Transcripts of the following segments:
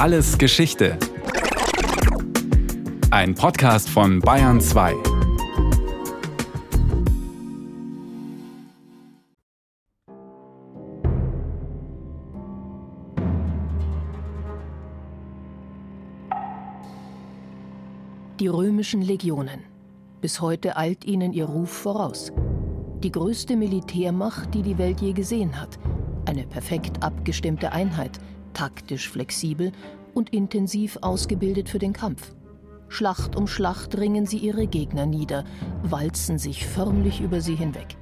Alles Geschichte. Ein Podcast von Bayern 2. Die römischen Legionen. Bis heute eilt ihnen ihr Ruf voraus. Die größte Militärmacht, die die Welt je gesehen hat. Eine perfekt abgestimmte Einheit, taktisch flexibel und intensiv ausgebildet für den Kampf. Schlacht um Schlacht ringen sie ihre Gegner nieder, walzen sich förmlich über sie hinweg.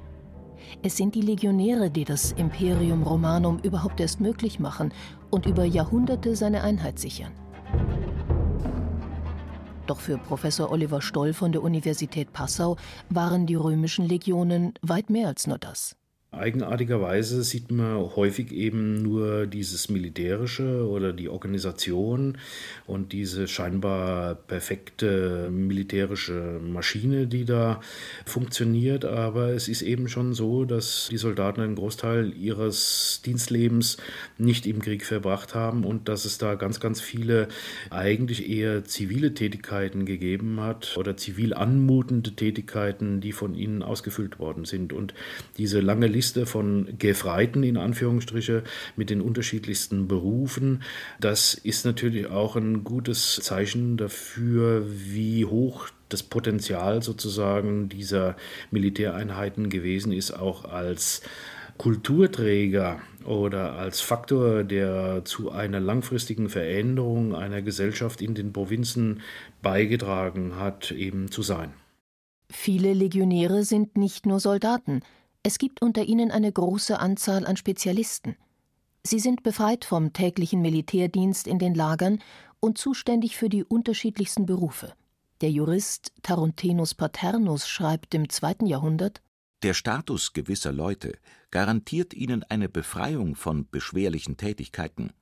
Es sind die Legionäre, die das Imperium Romanum überhaupt erst möglich machen und über Jahrhunderte seine Einheit sichern. Doch für Professor Oliver Stoll von der Universität Passau waren die römischen Legionen weit mehr als nur das. Eigenartigerweise sieht man häufig eben nur dieses Militärische oder die Organisation und diese scheinbar perfekte militärische Maschine, die da funktioniert. Aber es ist eben schon so, dass die Soldaten einen Großteil ihres Dienstlebens nicht im Krieg verbracht haben und dass es da ganz, ganz viele eigentlich eher zivile Tätigkeiten gegeben hat oder zivil anmutende Tätigkeiten, die von ihnen ausgefüllt worden sind. Und diese lange Liste Liste von Gefreiten in Anführungsstriche mit den unterschiedlichsten Berufen. Das ist natürlich auch ein gutes Zeichen dafür, wie hoch das Potenzial sozusagen dieser Militäreinheiten gewesen ist, auch als Kulturträger oder als Faktor, der zu einer langfristigen Veränderung einer Gesellschaft in den Provinzen beigetragen hat, eben zu sein. Viele Legionäre sind nicht nur Soldaten, es gibt unter ihnen eine große Anzahl an Spezialisten. Sie sind befreit vom täglichen Militärdienst in den Lagern und zuständig für die unterschiedlichsten Berufe. Der Jurist Tarentinus Paternus schreibt im zweiten Jahrhundert Der Status gewisser Leute garantiert ihnen eine Befreiung von beschwerlichen Tätigkeiten.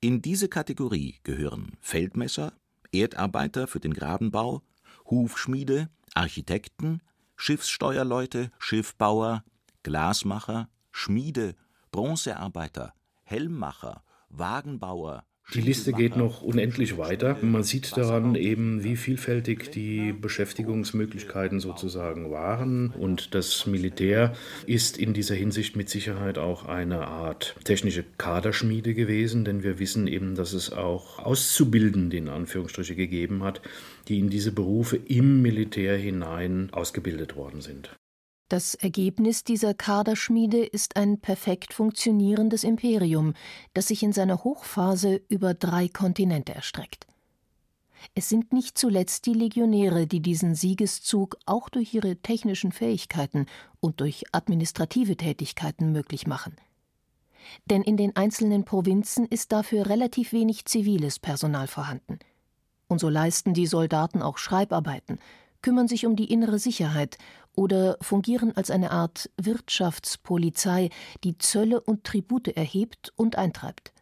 In diese Kategorie gehören Feldmesser, Erdarbeiter für den Grabenbau, Hufschmiede, Architekten, Schiffssteuerleute, Schiffbauer, Glasmacher, Schmiede, Bronzearbeiter, Helmmacher, Wagenbauer, die Liste geht noch unendlich weiter. Man sieht daran eben, wie vielfältig die Beschäftigungsmöglichkeiten sozusagen waren. Und das Militär ist in dieser Hinsicht mit Sicherheit auch eine Art technische Kaderschmiede gewesen, denn wir wissen eben, dass es auch Auszubildende in Anführungsstriche gegeben hat, die in diese Berufe im Militär hinein ausgebildet worden sind. Das Ergebnis dieser Kaderschmiede ist ein perfekt funktionierendes Imperium, das sich in seiner Hochphase über drei Kontinente erstreckt. Es sind nicht zuletzt die Legionäre, die diesen Siegeszug auch durch ihre technischen Fähigkeiten und durch administrative Tätigkeiten möglich machen. Denn in den einzelnen Provinzen ist dafür relativ wenig ziviles Personal vorhanden. Und so leisten die Soldaten auch Schreibarbeiten, kümmern sich um die innere Sicherheit oder fungieren als eine Art Wirtschaftspolizei, die Zölle und Tribute erhebt und eintreibt.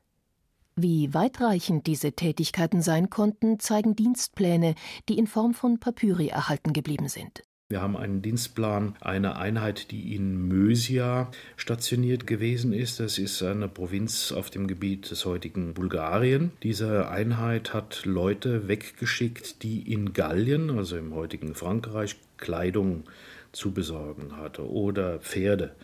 Wie weitreichend diese Tätigkeiten sein konnten, zeigen Dienstpläne, die in Form von Papyri erhalten geblieben sind. Wir haben einen Dienstplan einer Einheit, die in Mösia stationiert gewesen ist. Das ist eine Provinz auf dem Gebiet des heutigen Bulgarien. Diese Einheit hat Leute weggeschickt, die in Gallien, also im heutigen Frankreich, Kleidung zu besorgen hatte. Oder Pferde.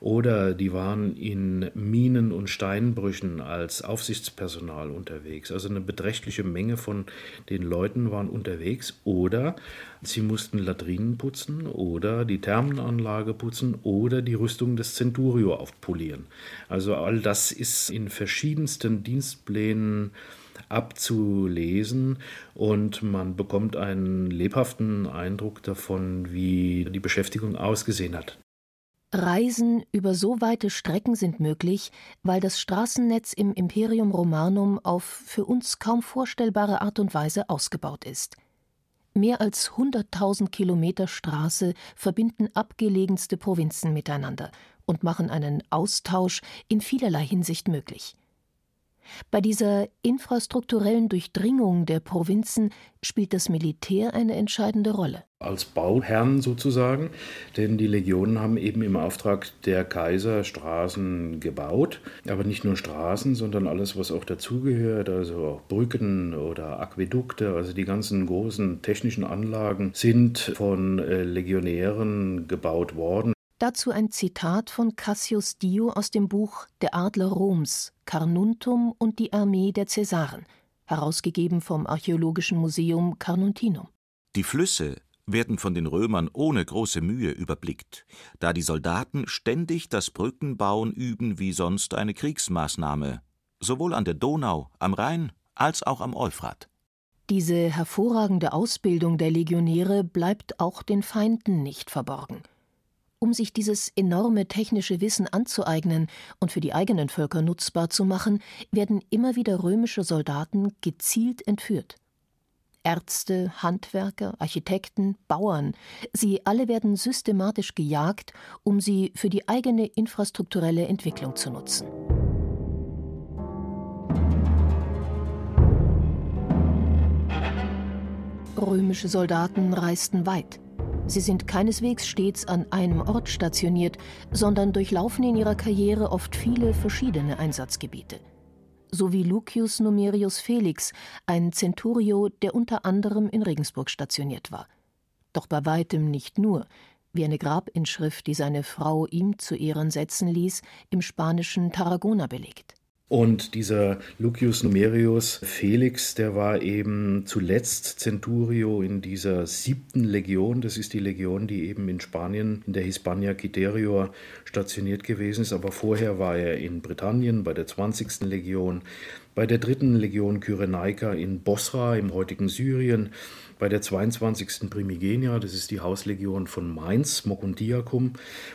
Oder die waren in Minen und Steinbrüchen als Aufsichtspersonal unterwegs. Also eine beträchtliche Menge von den Leuten waren unterwegs. Oder sie mussten Latrinen putzen. Oder die Thermenanlage putzen. Oder die Rüstung des Centurio aufpolieren. Also all das ist in verschiedensten Dienstplänen abzulesen und man bekommt einen lebhaften Eindruck davon, wie die Beschäftigung ausgesehen hat. Reisen über so weite Strecken sind möglich, weil das Straßennetz im Imperium Romanum auf für uns kaum vorstellbare Art und Weise ausgebaut ist. Mehr als 100.000 Kilometer Straße verbinden abgelegenste Provinzen miteinander und machen einen Austausch in vielerlei Hinsicht möglich. Bei dieser infrastrukturellen Durchdringung der Provinzen spielt das Militär eine entscheidende Rolle. Als Bauherren sozusagen, denn die Legionen haben eben im Auftrag der Kaiser Straßen gebaut, aber nicht nur Straßen, sondern alles, was auch dazugehört, also auch Brücken oder Aquädukte, also die ganzen großen technischen Anlagen sind von äh, Legionären gebaut worden. Dazu ein Zitat von Cassius Dio aus dem Buch Der Adler Roms, Carnuntum und die Armee der Cäsaren, herausgegeben vom Archäologischen Museum Carnuntinum. Die Flüsse werden von den Römern ohne große Mühe überblickt, da die Soldaten ständig das Brückenbauen üben wie sonst eine Kriegsmaßnahme, sowohl an der Donau, am Rhein als auch am Euphrat. Diese hervorragende Ausbildung der Legionäre bleibt auch den Feinden nicht verborgen. Um sich dieses enorme technische Wissen anzueignen und für die eigenen Völker nutzbar zu machen, werden immer wieder römische Soldaten gezielt entführt. Ärzte, Handwerker, Architekten, Bauern, sie alle werden systematisch gejagt, um sie für die eigene infrastrukturelle Entwicklung zu nutzen. Römische Soldaten reisten weit. Sie sind keineswegs stets an einem Ort stationiert, sondern durchlaufen in ihrer Karriere oft viele verschiedene Einsatzgebiete. So wie Lucius Numerius Felix, ein Centurio, der unter anderem in Regensburg stationiert war. Doch bei weitem nicht nur, wie eine Grabinschrift, die seine Frau ihm zu Ehren setzen ließ, im spanischen Tarragona belegt. Und dieser Lucius Numerius Felix, der war eben zuletzt Centurio in dieser siebten Legion. Das ist die Legion, die eben in Spanien, in der Hispania Quiterior stationiert gewesen ist. Aber vorher war er in Britannien bei der 20. Legion, bei der dritten Legion Kyrenaika in Bosra im heutigen Syrien, bei der 22. Primigenia, das ist die Hauslegion von Mainz, Moguntiacum.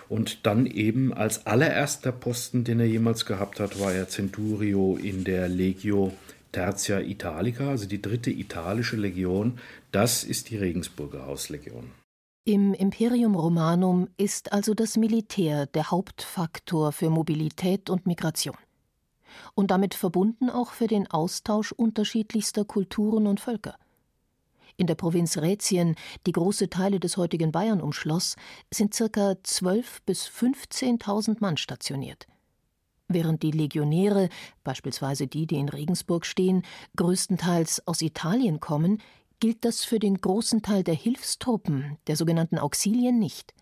Und dann eben als allererster Posten, den er jemals gehabt hat, war er Centurio in der Legio Tertia Italica, also die dritte italische Legion. Das ist die Regensburger Hauslegion. Im Imperium Romanum ist also das Militär der Hauptfaktor für Mobilität und Migration. Und damit verbunden auch für den Austausch unterschiedlichster Kulturen und Völker. In der Provinz Rätien, die große Teile des heutigen Bayern umschloss, sind ca. 12.000 bis 15.000 Mann stationiert. Während die Legionäre, beispielsweise die, die in Regensburg stehen, größtenteils aus Italien kommen, gilt das für den großen Teil der Hilfstruppen, der sogenannten Auxilien, nicht.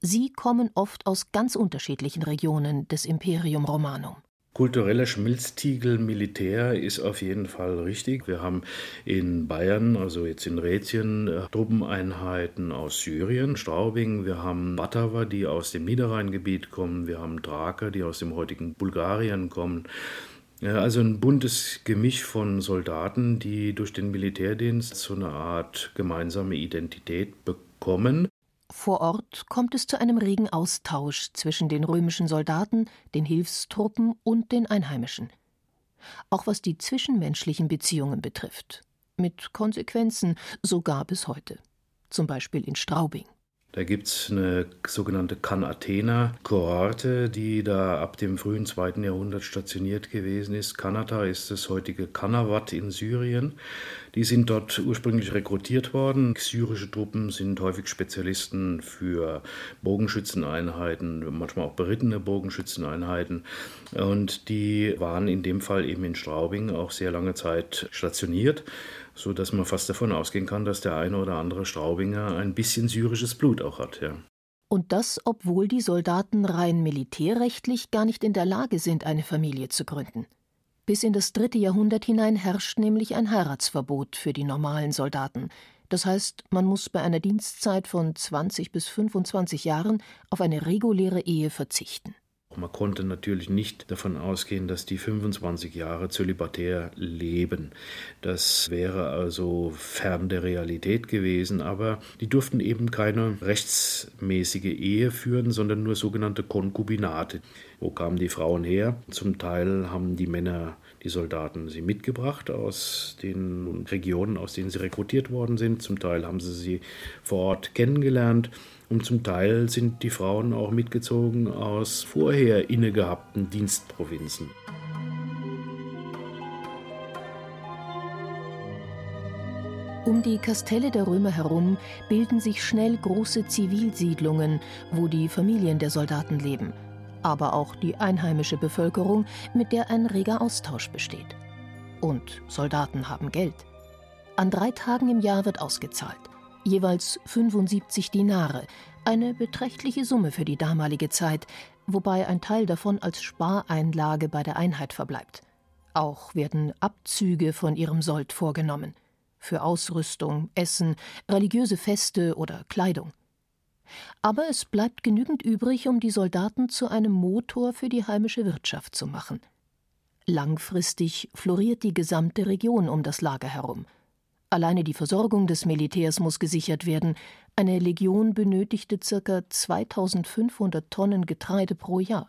Sie kommen oft aus ganz unterschiedlichen Regionen des Imperium Romanum. Kultureller Schmilztiegel Militär ist auf jeden Fall richtig. Wir haben in Bayern, also jetzt in Rätien, äh, Truppeneinheiten aus Syrien, Straubing. Wir haben Bataver, die aus dem Niederrheingebiet kommen. Wir haben Draker, die aus dem heutigen Bulgarien kommen. Also ein buntes Gemisch von Soldaten, die durch den Militärdienst so eine Art gemeinsame Identität bekommen. Vor Ort kommt es zu einem regen Austausch zwischen den römischen Soldaten, den Hilfstruppen und den Einheimischen. Auch was die zwischenmenschlichen Beziehungen betrifft. Mit Konsequenzen sogar bis heute. Zum Beispiel in Straubing. Da gibt es eine sogenannte Kan-Athena-Kohorte, die da ab dem frühen 2. Jahrhundert stationiert gewesen ist. Kanata ist das heutige Kanawat in Syrien. Die sind dort ursprünglich rekrutiert worden. Syrische Truppen sind häufig Spezialisten für Bogenschützeneinheiten, manchmal auch berittene Bogenschützeneinheiten. Und die waren in dem Fall eben in Straubing auch sehr lange Zeit stationiert so dass man fast davon ausgehen kann, dass der eine oder andere Straubinger ein bisschen syrisches Blut auch hat, ja. Und das, obwohl die Soldaten rein militärrechtlich gar nicht in der Lage sind, eine Familie zu gründen. Bis in das dritte Jahrhundert hinein herrscht nämlich ein Heiratsverbot für die normalen Soldaten. Das heißt, man muss bei einer Dienstzeit von 20 bis 25 Jahren auf eine reguläre Ehe verzichten. Man konnte natürlich nicht davon ausgehen, dass die 25 Jahre zölibatär leben. Das wäre also fern der Realität gewesen, aber die durften eben keine rechtsmäßige Ehe führen, sondern nur sogenannte Konkubinate. Wo kamen die Frauen her? Zum Teil haben die Männer, die Soldaten, sie mitgebracht aus den Regionen, aus denen sie rekrutiert worden sind. Zum Teil haben sie sie vor Ort kennengelernt. Und zum Teil sind die Frauen auch mitgezogen aus vorher innegehabten Dienstprovinzen. Um die Kastelle der Römer herum bilden sich schnell große Zivilsiedlungen, wo die Familien der Soldaten leben – aber auch die einheimische Bevölkerung, mit der ein reger Austausch besteht. Und Soldaten haben Geld. An drei Tagen im Jahr wird ausgezahlt, jeweils 75 Dinare, eine beträchtliche Summe für die damalige Zeit, wobei ein Teil davon als Spareinlage bei der Einheit verbleibt. Auch werden Abzüge von ihrem Sold vorgenommen für Ausrüstung, Essen, religiöse Feste oder Kleidung. Aber es bleibt genügend übrig, um die Soldaten zu einem Motor für die heimische Wirtschaft zu machen. Langfristig floriert die gesamte Region um das Lager herum. Alleine die Versorgung des Militärs muss gesichert werden. Eine Legion benötigte ca. 2500 Tonnen Getreide pro Jahr.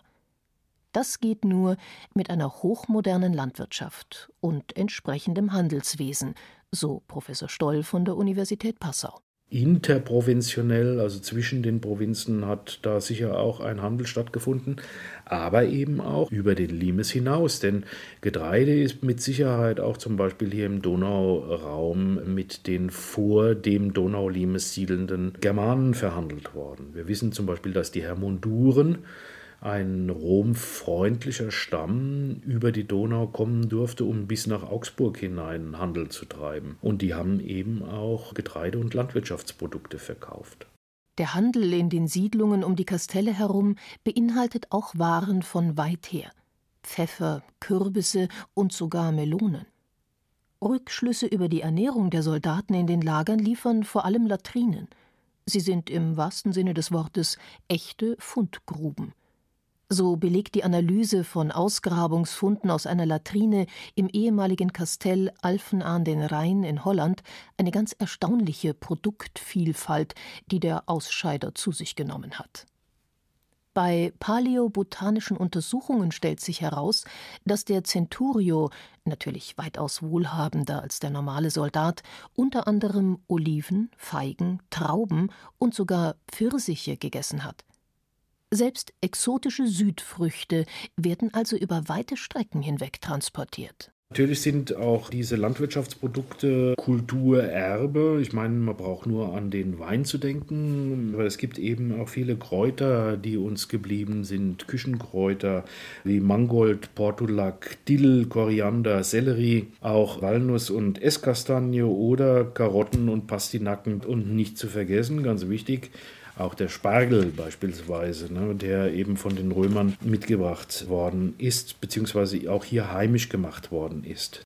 Das geht nur mit einer hochmodernen Landwirtschaft und entsprechendem Handelswesen, so Professor Stoll von der Universität Passau. Interprovintionell, also zwischen den Provinzen, hat da sicher auch ein Handel stattgefunden, aber eben auch über den Limes hinaus. Denn Getreide ist mit Sicherheit auch zum Beispiel hier im Donauraum mit den vor dem Donau-Limes siedelnden Germanen verhandelt worden. Wir wissen zum Beispiel, dass die Hermunduren ein romfreundlicher Stamm über die Donau kommen durfte, um bis nach Augsburg hinein Handel zu treiben. Und die haben eben auch Getreide und Landwirtschaftsprodukte verkauft. Der Handel in den Siedlungen um die Kastelle herum beinhaltet auch Waren von weit her. Pfeffer, Kürbisse und sogar Melonen. Rückschlüsse über die Ernährung der Soldaten in den Lagern liefern vor allem Latrinen. Sie sind im wahrsten Sinne des Wortes echte Fundgruben. So belegt die Analyse von Ausgrabungsfunden aus einer Latrine im ehemaligen Kastell Alphen an den Rhein in Holland eine ganz erstaunliche Produktvielfalt, die der Ausscheider zu sich genommen hat. Bei paläobotanischen Untersuchungen stellt sich heraus, dass der Centurio, natürlich weitaus wohlhabender als der normale Soldat, unter anderem Oliven, Feigen, Trauben und sogar Pfirsiche gegessen hat. Selbst exotische Südfrüchte werden also über weite Strecken hinweg transportiert. Natürlich sind auch diese Landwirtschaftsprodukte Kulturerbe. Ich meine, man braucht nur an den Wein zu denken, weil es gibt eben auch viele Kräuter, die uns geblieben sind. Küchenkräuter wie Mangold, Portulak, Dill, Koriander, Sellerie, auch Walnuss und Esskastanie oder Karotten und Pastinaken. Und nicht zu vergessen, ganz wichtig, auch der Spargel beispielsweise, ne, der eben von den Römern mitgebracht worden ist, beziehungsweise auch hier heimisch gemacht worden ist.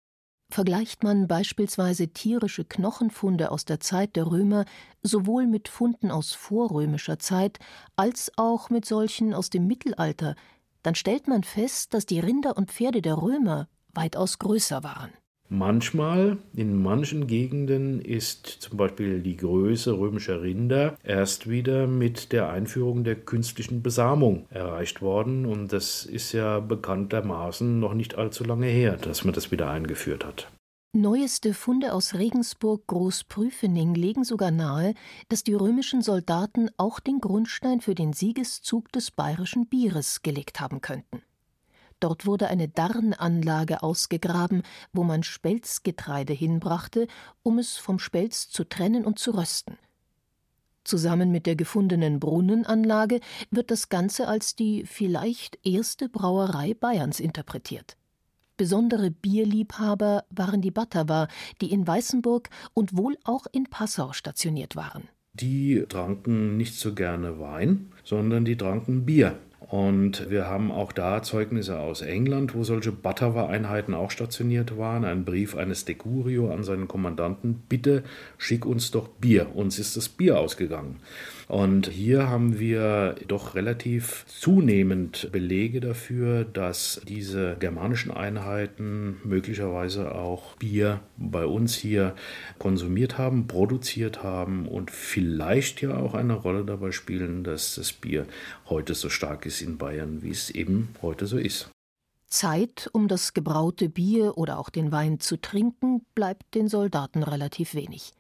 Vergleicht man beispielsweise tierische Knochenfunde aus der Zeit der Römer sowohl mit Funden aus vorrömischer Zeit als auch mit solchen aus dem Mittelalter, dann stellt man fest, dass die Rinder und Pferde der Römer weitaus größer waren. Manchmal, in manchen Gegenden, ist zum Beispiel die Größe römischer Rinder erst wieder mit der Einführung der künstlichen Besamung erreicht worden. Und das ist ja bekanntermaßen noch nicht allzu lange her, dass man das wieder eingeführt hat. Neueste Funde aus Regensburg Großprüfening legen sogar nahe, dass die römischen Soldaten auch den Grundstein für den Siegeszug des bayerischen Bieres gelegt haben könnten. Dort wurde eine Darnanlage ausgegraben, wo man Spelzgetreide hinbrachte, um es vom Spelz zu trennen und zu rösten. Zusammen mit der gefundenen Brunnenanlage wird das Ganze als die vielleicht erste Brauerei Bayerns interpretiert. Besondere Bierliebhaber waren die Bataver, die in Weißenburg und wohl auch in Passau stationiert waren. Die tranken nicht so gerne Wein, sondern die tranken Bier. Und wir haben auch da Zeugnisse aus England, wo solche Batawa-Einheiten auch stationiert waren. Ein Brief eines Decurio an seinen Kommandanten: Bitte schick uns doch Bier. Uns ist das Bier ausgegangen. Und hier haben wir doch relativ zunehmend Belege dafür, dass diese germanischen Einheiten möglicherweise auch Bier bei uns hier konsumiert haben, produziert haben und vielleicht ja auch eine Rolle dabei spielen, dass das Bier heute so stark ist in Bayern, wie es eben heute so ist. Zeit, um das gebraute Bier oder auch den Wein zu trinken, bleibt den Soldaten relativ wenig.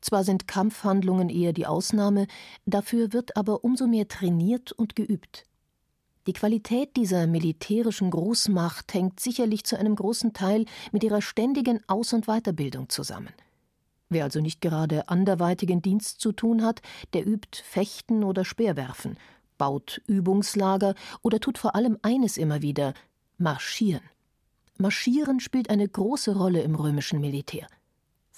Zwar sind Kampfhandlungen eher die Ausnahme, dafür wird aber umso mehr trainiert und geübt. Die Qualität dieser militärischen Großmacht hängt sicherlich zu einem großen Teil mit ihrer ständigen Aus- und Weiterbildung zusammen. Wer also nicht gerade anderweitigen Dienst zu tun hat, der übt Fechten oder Speerwerfen, baut Übungslager oder tut vor allem eines immer wieder marschieren. Marschieren spielt eine große Rolle im römischen Militär.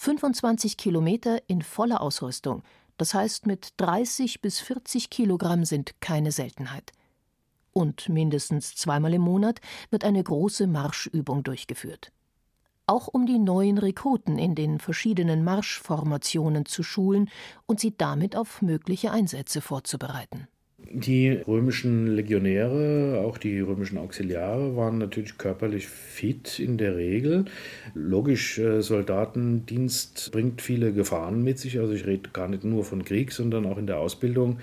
25 Kilometer in voller Ausrüstung, das heißt mit 30 bis 40 Kilogramm sind keine Seltenheit. Und mindestens zweimal im Monat wird eine große Marschübung durchgeführt auch um die neuen Rekruten in den verschiedenen Marschformationen zu schulen und sie damit auf mögliche Einsätze vorzubereiten. Die römischen Legionäre, auch die römischen Auxiliare, waren natürlich körperlich fit in der Regel. Logisch, äh, Soldatendienst bringt viele Gefahren mit sich. Also ich rede gar nicht nur von Krieg, sondern auch in der Ausbildung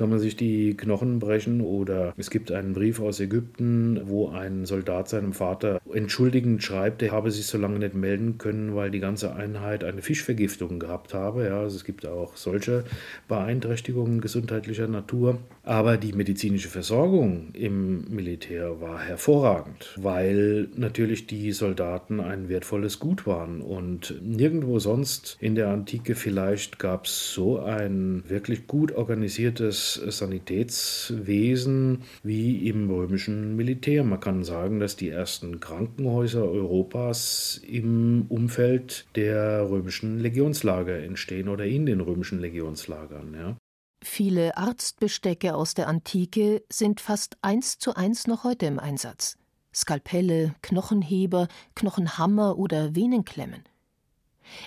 kann man sich die Knochen brechen oder es gibt einen Brief aus Ägypten, wo ein Soldat seinem Vater entschuldigend schreibt, er habe sich so lange nicht melden können, weil die ganze Einheit eine Fischvergiftung gehabt habe. Ja, also es gibt auch solche Beeinträchtigungen gesundheitlicher Natur. Aber die medizinische Versorgung im Militär war hervorragend, weil natürlich die Soldaten ein wertvolles Gut waren und nirgendwo sonst in der Antike vielleicht gab es so ein wirklich gut organisiertes Sanitätswesen wie im römischen Militär. Man kann sagen, dass die ersten Krankenhäuser Europas im Umfeld der römischen Legionslager entstehen oder in den römischen Legionslagern. Ja. Viele Arztbestecke aus der Antike sind fast eins zu eins noch heute im Einsatz. Skalpelle, Knochenheber, Knochenhammer oder Venenklemmen.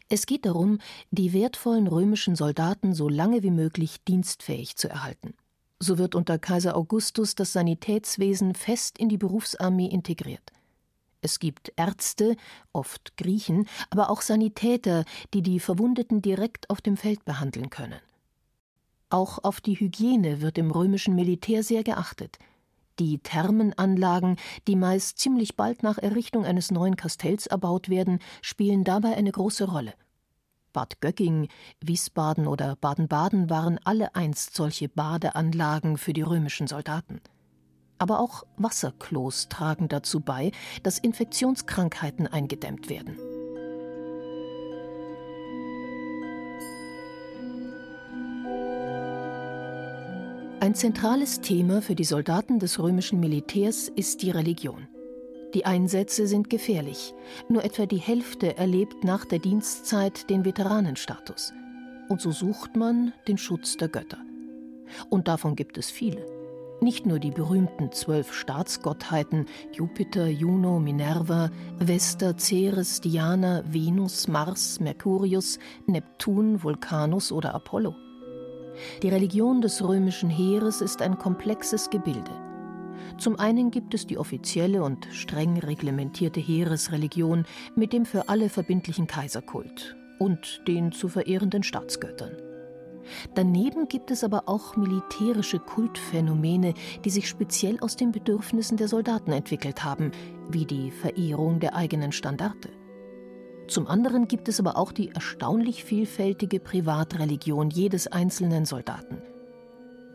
Es geht darum, die wertvollen römischen Soldaten so lange wie möglich dienstfähig zu erhalten. So wird unter Kaiser Augustus das Sanitätswesen fest in die Berufsarmee integriert. Es gibt Ärzte, oft Griechen, aber auch Sanitäter, die die Verwundeten direkt auf dem Feld behandeln können. Auch auf die Hygiene wird im römischen Militär sehr geachtet – die Thermenanlagen, die meist ziemlich bald nach Errichtung eines neuen Kastells erbaut werden, spielen dabei eine große Rolle. Bad Gögging, Wiesbaden oder Baden-Baden waren alle einst solche Badeanlagen für die römischen Soldaten. Aber auch Wasserklos tragen dazu bei, dass Infektionskrankheiten eingedämmt werden. Ein zentrales Thema für die Soldaten des römischen Militärs ist die Religion. Die Einsätze sind gefährlich. Nur etwa die Hälfte erlebt nach der Dienstzeit den Veteranenstatus. Und so sucht man den Schutz der Götter. Und davon gibt es viele. Nicht nur die berühmten zwölf Staatsgottheiten Jupiter, Juno, Minerva, Vesta, Ceres, Diana, Venus, Mars, Mercurius, Neptun, Vulkanus oder Apollo. Die Religion des römischen Heeres ist ein komplexes Gebilde. Zum einen gibt es die offizielle und streng reglementierte Heeresreligion mit dem für alle verbindlichen Kaiserkult und den zu verehrenden Staatsgöttern. Daneben gibt es aber auch militärische Kultphänomene, die sich speziell aus den Bedürfnissen der Soldaten entwickelt haben, wie die Verehrung der eigenen Standarte. Zum anderen gibt es aber auch die erstaunlich vielfältige Privatreligion jedes einzelnen Soldaten.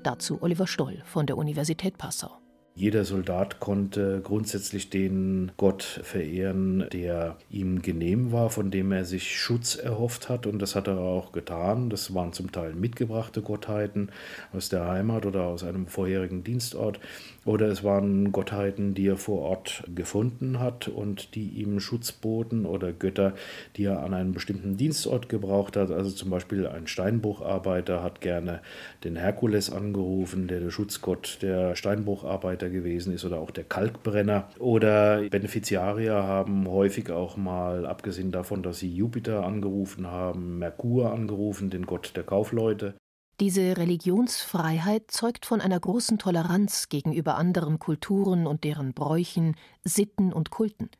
Dazu Oliver Stoll von der Universität Passau. Jeder Soldat konnte grundsätzlich den Gott verehren, der ihm genehm war, von dem er sich Schutz erhofft hat. Und das hat er auch getan. Das waren zum Teil mitgebrachte Gottheiten aus der Heimat oder aus einem vorherigen Dienstort. Oder es waren Gottheiten, die er vor Ort gefunden hat und die ihm Schutz boten oder Götter, die er an einem bestimmten Dienstort gebraucht hat. Also zum Beispiel ein Steinbrucharbeiter hat gerne den Herkules angerufen, der der Schutzgott der Steinbrucharbeiter Arbeiter gewesen ist oder auch der Kalkbrenner. Oder Beneficiarier haben häufig auch mal, abgesehen davon, dass sie Jupiter angerufen haben, Merkur angerufen, den Gott der Kaufleute. Diese Religionsfreiheit zeugt von einer großen Toleranz gegenüber anderen Kulturen und deren Bräuchen, Sitten und Kulten.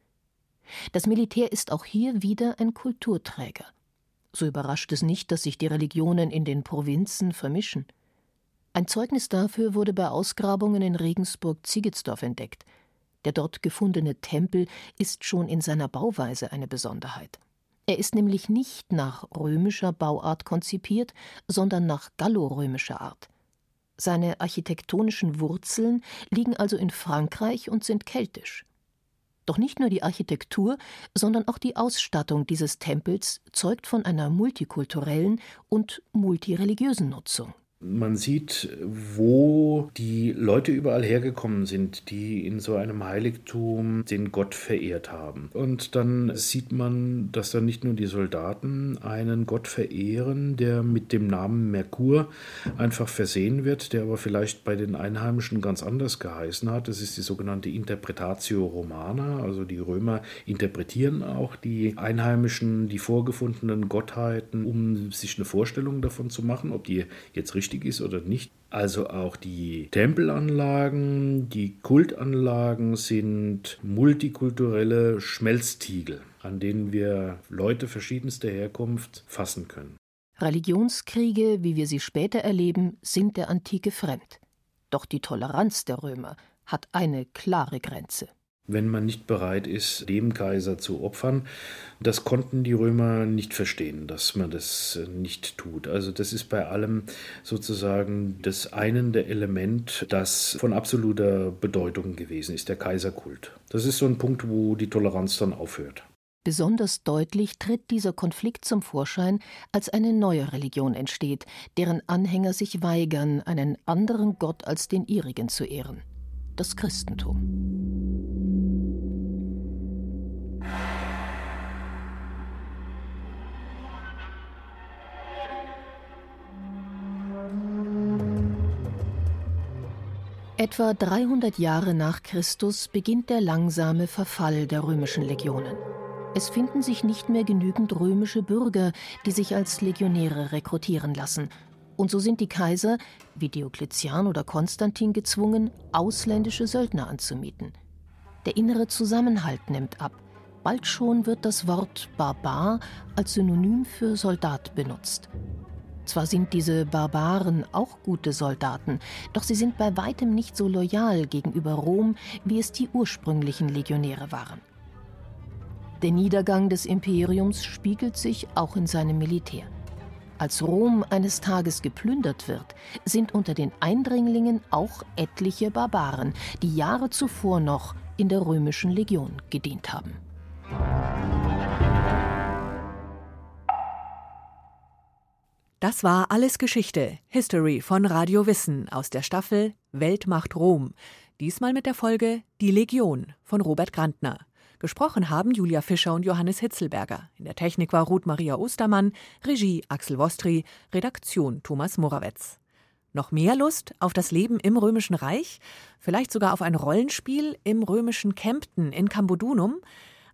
Das Militär ist auch hier wieder ein Kulturträger. So überrascht es nicht, dass sich die Religionen in den Provinzen vermischen. Ein Zeugnis dafür wurde bei Ausgrabungen in Regensburg-Ziegesdorf entdeckt. Der dort gefundene Tempel ist schon in seiner Bauweise eine Besonderheit. Er ist nämlich nicht nach römischer Bauart konzipiert, sondern nach gallorömischer Art. Seine architektonischen Wurzeln liegen also in Frankreich und sind keltisch. Doch nicht nur die Architektur, sondern auch die Ausstattung dieses Tempels zeugt von einer multikulturellen und multireligiösen Nutzung. Man sieht, wo die Leute überall hergekommen sind, die in so einem Heiligtum den Gott verehrt haben. Und dann sieht man, dass dann nicht nur die Soldaten einen Gott verehren, der mit dem Namen Merkur einfach versehen wird, der aber vielleicht bei den Einheimischen ganz anders geheißen hat. Das ist die sogenannte Interpretatio Romana. Also die Römer interpretieren auch die Einheimischen, die vorgefundenen Gottheiten, um sich eine Vorstellung davon zu machen, ob die jetzt richtig richtig ist oder nicht. Also auch die Tempelanlagen, die Kultanlagen sind multikulturelle Schmelztiegel, an denen wir Leute verschiedenster Herkunft fassen können. Religionskriege, wie wir sie später erleben, sind der Antike fremd. Doch die Toleranz der Römer hat eine klare Grenze wenn man nicht bereit ist, dem Kaiser zu opfern. Das konnten die Römer nicht verstehen, dass man das nicht tut. Also das ist bei allem sozusagen das einende Element, das von absoluter Bedeutung gewesen ist, der Kaiserkult. Das ist so ein Punkt, wo die Toleranz dann aufhört. Besonders deutlich tritt dieser Konflikt zum Vorschein, als eine neue Religion entsteht, deren Anhänger sich weigern, einen anderen Gott als den ihrigen zu ehren das Christentum. Etwa 300 Jahre nach Christus beginnt der langsame Verfall der römischen Legionen. Es finden sich nicht mehr genügend römische Bürger, die sich als Legionäre rekrutieren lassen. Und so sind die Kaiser, wie Diokletian oder Konstantin, gezwungen, ausländische Söldner anzumieten. Der innere Zusammenhalt nimmt ab. Bald schon wird das Wort Barbar als Synonym für Soldat benutzt. Zwar sind diese Barbaren auch gute Soldaten, doch sie sind bei weitem nicht so loyal gegenüber Rom, wie es die ursprünglichen Legionäre waren. Der Niedergang des Imperiums spiegelt sich auch in seinem Militär. Als Rom eines Tages geplündert wird, sind unter den Eindringlingen auch etliche Barbaren, die Jahre zuvor noch in der römischen Legion gedient haben. Das war alles Geschichte, History von Radio Wissen aus der Staffel Weltmacht Rom. Diesmal mit der Folge Die Legion von Robert Grantner. Gesprochen haben Julia Fischer und Johannes Hitzelberger. In der Technik war Ruth Maria Ostermann, Regie Axel Wostri, Redaktion Thomas Morawetz. Noch mehr Lust auf das Leben im Römischen Reich? Vielleicht sogar auf ein Rollenspiel im römischen Kempten in Cambodunum?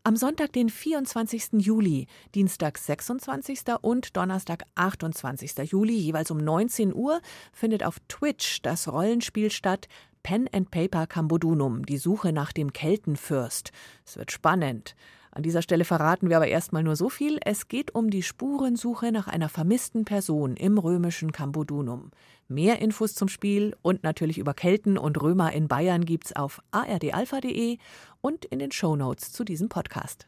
Am Sonntag, den 24. Juli, Dienstag 26. und Donnerstag 28. Juli, jeweils um 19 Uhr, findet auf Twitch das Rollenspiel statt Pen and Paper Cambodunum, die Suche nach dem Keltenfürst. Es wird spannend. An dieser Stelle verraten wir aber erstmal nur so viel. Es geht um die Spurensuche nach einer vermissten Person im römischen Cambodunum. Mehr Infos zum Spiel und natürlich über Kelten und Römer in Bayern gibt's auf ardalpha.de und in den Shownotes zu diesem Podcast.